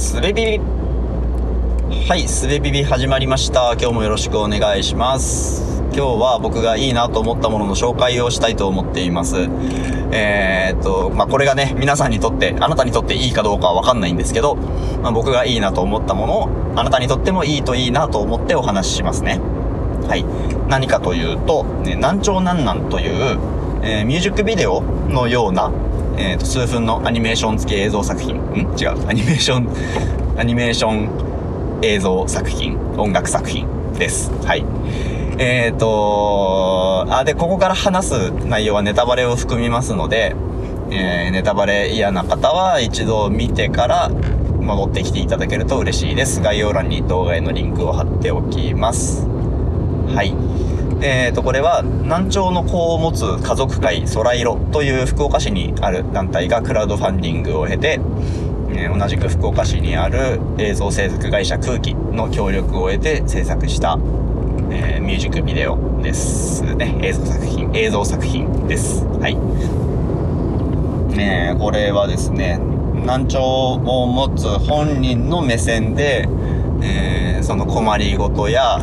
すべビビ。はいすべビビ始まりました。今日もよろしくお願いします。今日は僕がいいなと思ったものの紹介をしたいと思っています。えー、っとまあこれがね皆さんにとってあなたにとっていいかどうかはわかんないんですけど、まあ、僕がいいなと思ったものをあなたにとってもいいといいなと思ってお話ししますね。はい。何かというと、ね、南朝南南という、えー、ミュージックビデオのようなえー、と数分のアニメーション付き映像作品。ん？違う。アニメーションアニメーション映像作品。音楽作品です。はい。えっ、ー、とあでここから話す内容はネタバレを含みますので、えー、ネタバレ嫌な方は一度見てから戻ってきていただけると嬉しいです。概要欄に動画へのリンクを貼っておきます。はい。えー、とこれは難聴の子を持つ家族会空色という福岡市にある団体がクラウドファンディングを経て、えー、同じく福岡市にある映像制作会社空気の協力を得て制作した、えー、ミュージックビデオですね。映像作品映像作品です。はい。ねえ、これはですね難聴を持つ本人の目線で、えー、その困りごとや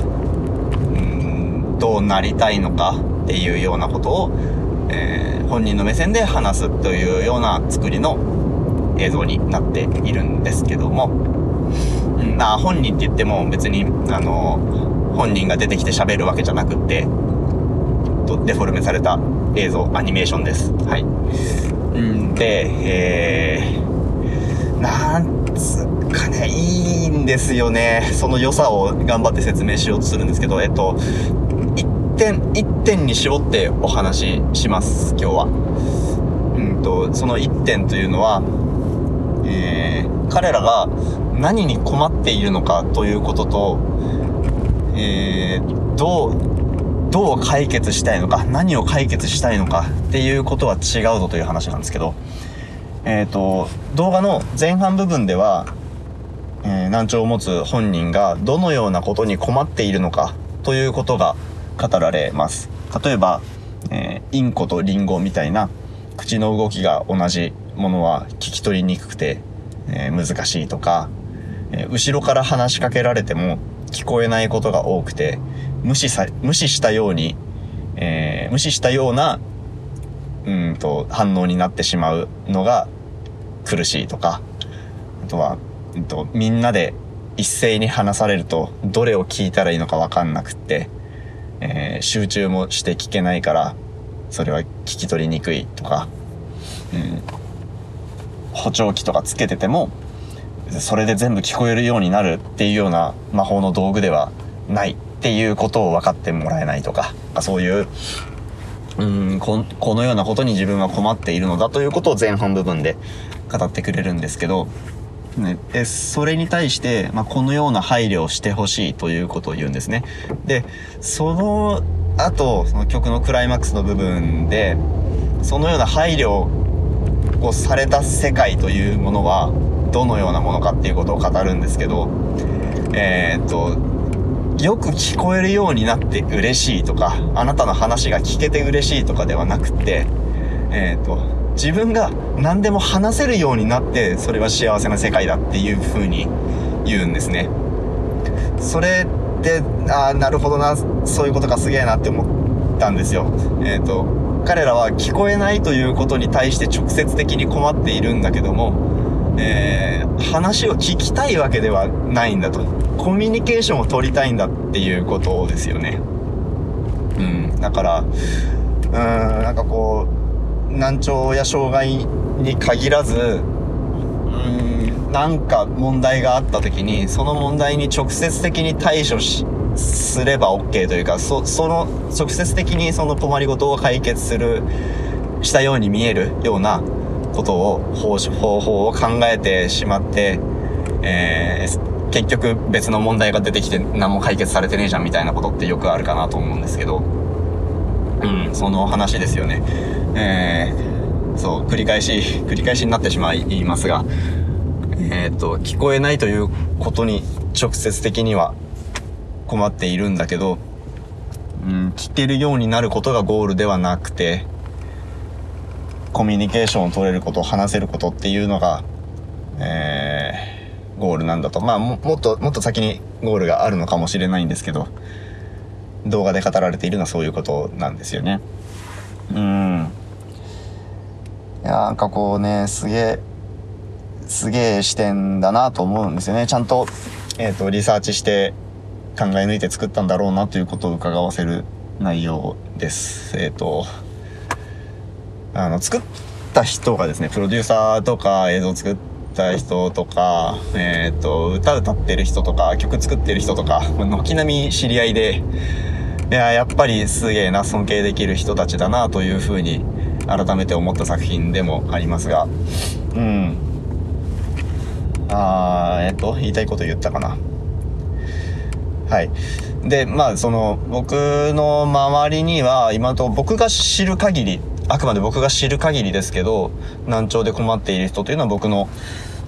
どうなりたいのかっていうようなことを、えー、本人の目線で話すというような作りの映像になっているんですけども、まあ本人って言っても別に、あの、本人が出てきて喋るわけじゃなくって、デフォルメされた映像、アニメーションです。はい。んで、えー、なんつうかね、いいんですよね。その良さを頑張って説明しようとするんですけど、えっと、点、1点に絞ってお話しします、今日は。うんと、その1点というのは、えー、彼らが何に困っているのかということと、えー、どう、どう解決したいのか、何を解決したいのかっていうことは違うぞという話なんですけど、えっ、ー、と、動画の前半部分では、え、難聴を持つ本人がどのようなことに困っているのかということが語られます。例えば、えー、インコとリンゴみたいな口の動きが同じものは聞き取りにくくて、えー、難しいとか、えー、後ろから話しかけられても聞こえないことが多くて、無視さ、無視したように、え、無視したような、うんと、反応になってしまうのが苦しいとか、あとは、うんと、みんなで一斉に話されると、どれを聞いたらいいのかわかんなくって、えー、集中もして聞けないからそれは聞き取りにくいとか、うん、補聴器とかつけててもそれで全部聞こえるようになるっていうような魔法の道具ではないっていうことを分かってもらえないとかそういううんここのようなことに自分は困っているのだということを前半部分で語ってくれるんですけどね、でそれに対して、まあ、このような配慮をしてほしいということを言うんですね。でその後その曲のクライマックスの部分でそのような配慮をされた世界というものはどのようなものかっていうことを語るんですけどえー、っとよく聞こえるようになって嬉しいとかあなたの話が聞けて嬉しいとかではなくってえー、っと自分が何でも話せるようになってそれは幸せな世界だっていう風に言うんですね。それでああなるほどなそういうことかすげえなって思ったんですよ。えっ、ー、と彼らは聞こえないということに対して直接的に困っているんだけども、えー、話を聞きたいわけではないんだと。コミュニケーションを取りたいんだっていうことですよね。うん。だからうーんなんかこう難聴や障害に限らず、うん、なんか問題があった時に、その問題に直接的に対処し、すれば OK というか、そ、その、直接的にその困りごとを解決する、したように見えるようなことを、方法を考えてしまって、えー、結局別の問題が出てきて何も解決されてねえじゃんみたいなことってよくあるかなと思うんですけど、うん、その話ですよね。えー、そう、繰り返し、繰り返しになってしまいますが、えっ、ー、と、聞こえないということに直接的には困っているんだけど、うん、聞けるようになることがゴールではなくて、コミュニケーションを取れること、話せることっていうのが、えゴールなんだと。まあも、もっと、もっと先にゴールがあるのかもしれないんですけど、動画で語られているのはそういうことなんですよね。うん。いや、なんかこうね、すげえ、すげえ視点だなと思うんですよね。ちゃんと、えっ、ー、と、リサーチして考え抜いて作ったんだろうなということを伺わせる内容です。えっ、ー、と、あの、作った人がですね、プロデューサーとか映像作った人とか、えっ、ー、と、歌歌ってる人とか、曲作ってる人とか、軒並み知り合いで、いや、やっぱりすげえな、尊敬できる人たちだな、というふうに、改めて思った作品でもありますが、うん。あー、えっ、と、言いたいこと言ったかな。はい。で、まあ、その、僕の周りには、今と僕が知る限り、あくまで僕が知る限りですけど、難聴で困っている人というのは僕の、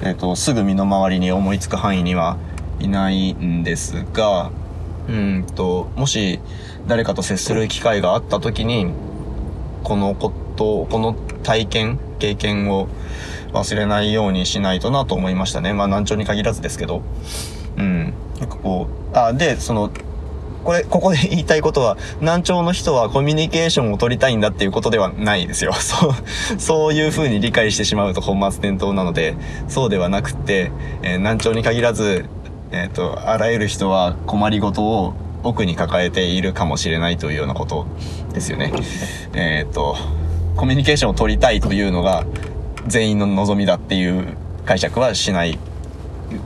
えっ、と、すぐ身の回りに思いつく範囲にはいないんですが、うんと、もし誰かと接する機会があった時に、このこと、この体験、経験を忘れないようにしないとなと思いましたね。まあ難聴に限らずですけど。うん。なんかこう、あ、で、その、これ、ここで 言いたいことは、難聴の人はコミュニケーションを取りたいんだっていうことではないですよ。そう、そういう風に理解してしまうと本末転倒なので、そうではなくって、えー、難聴に限らず、えっ、ー、と、あらゆる人は困りごとを奥に抱えているかもしれないというようなことですよね。えっ、ー、と、コミュニケーションを取りたいというのが全員の望みだっていう解釈はしない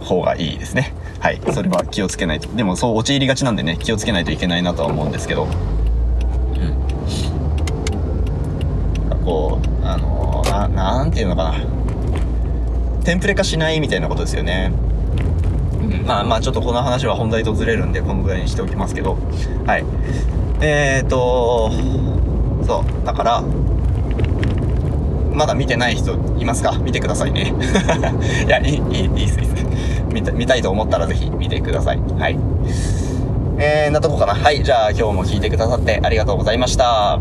方がいいですね。はい。それは気をつけないと。でもそう陥りがちなんでね、気をつけないといけないなとは思うんですけど。うん。こう、あのな、なんていうのかな。テンプレ化しないみたいなことですよね。まあまあちょっとこの話は本題とずれるんで、このぐらいにしておきますけど。はい。えーと、そう。だから、まだ見てない人いますか？見てくださいね。いや、いい、いい、いいです、いいです。見た見たいと思ったらぜひ見てください。はい。えー、なとこかな。はい。じゃあ今日も聞いてくださってありがとうございました。